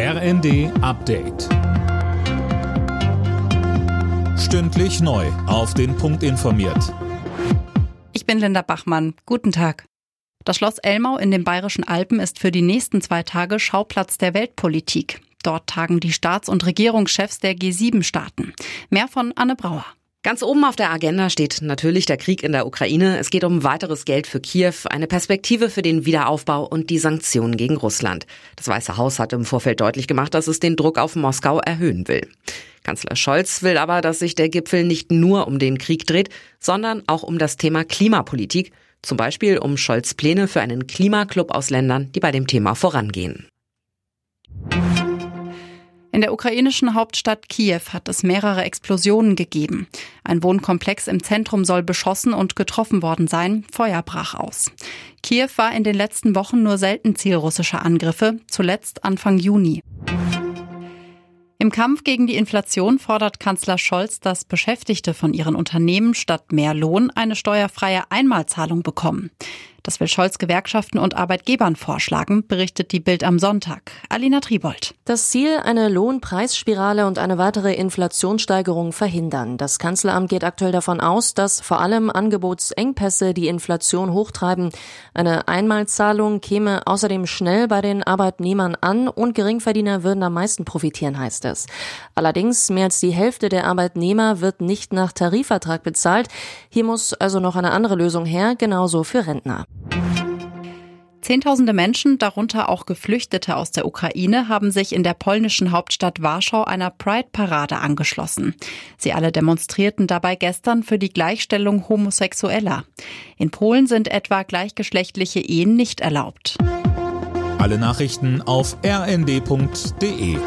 RND Update. Stündlich neu. Auf den Punkt informiert. Ich bin Linda Bachmann. Guten Tag. Das Schloss Elmau in den Bayerischen Alpen ist für die nächsten zwei Tage Schauplatz der Weltpolitik. Dort tagen die Staats- und Regierungschefs der G7-Staaten. Mehr von Anne Brauer. Ganz oben auf der Agenda steht natürlich der Krieg in der Ukraine. Es geht um weiteres Geld für Kiew, eine Perspektive für den Wiederaufbau und die Sanktionen gegen Russland. Das Weiße Haus hat im Vorfeld deutlich gemacht, dass es den Druck auf Moskau erhöhen will. Kanzler Scholz will aber, dass sich der Gipfel nicht nur um den Krieg dreht, sondern auch um das Thema Klimapolitik, zum Beispiel um Scholz Pläne für einen Klimaclub aus Ländern, die bei dem Thema vorangehen. In der ukrainischen Hauptstadt Kiew hat es mehrere Explosionen gegeben. Ein Wohnkomplex im Zentrum soll beschossen und getroffen worden sein. Feuer brach aus. Kiew war in den letzten Wochen nur selten Ziel russischer Angriffe, zuletzt Anfang Juni. Im Kampf gegen die Inflation fordert Kanzler Scholz, dass Beschäftigte von ihren Unternehmen statt mehr Lohn eine steuerfreie Einmalzahlung bekommen. Das will Scholz Gewerkschaften und Arbeitgebern vorschlagen, berichtet die Bild am Sonntag. Alina Tribold. Das Ziel, eine Lohnpreisspirale und eine weitere Inflationssteigerung verhindern. Das Kanzleramt geht aktuell davon aus, dass vor allem Angebotsengpässe die Inflation hochtreiben. Eine Einmalzahlung käme außerdem schnell bei den Arbeitnehmern an und Geringverdiener würden am meisten profitieren, heißt es. Allerdings mehr als die Hälfte der Arbeitnehmer wird nicht nach Tarifvertrag bezahlt. Hier muss also noch eine andere Lösung her, genauso für Rentner. Zehntausende Menschen, darunter auch Geflüchtete aus der Ukraine, haben sich in der polnischen Hauptstadt Warschau einer Pride-Parade angeschlossen. Sie alle demonstrierten dabei gestern für die Gleichstellung Homosexueller. In Polen sind etwa gleichgeschlechtliche Ehen nicht erlaubt. Alle Nachrichten auf rnd.de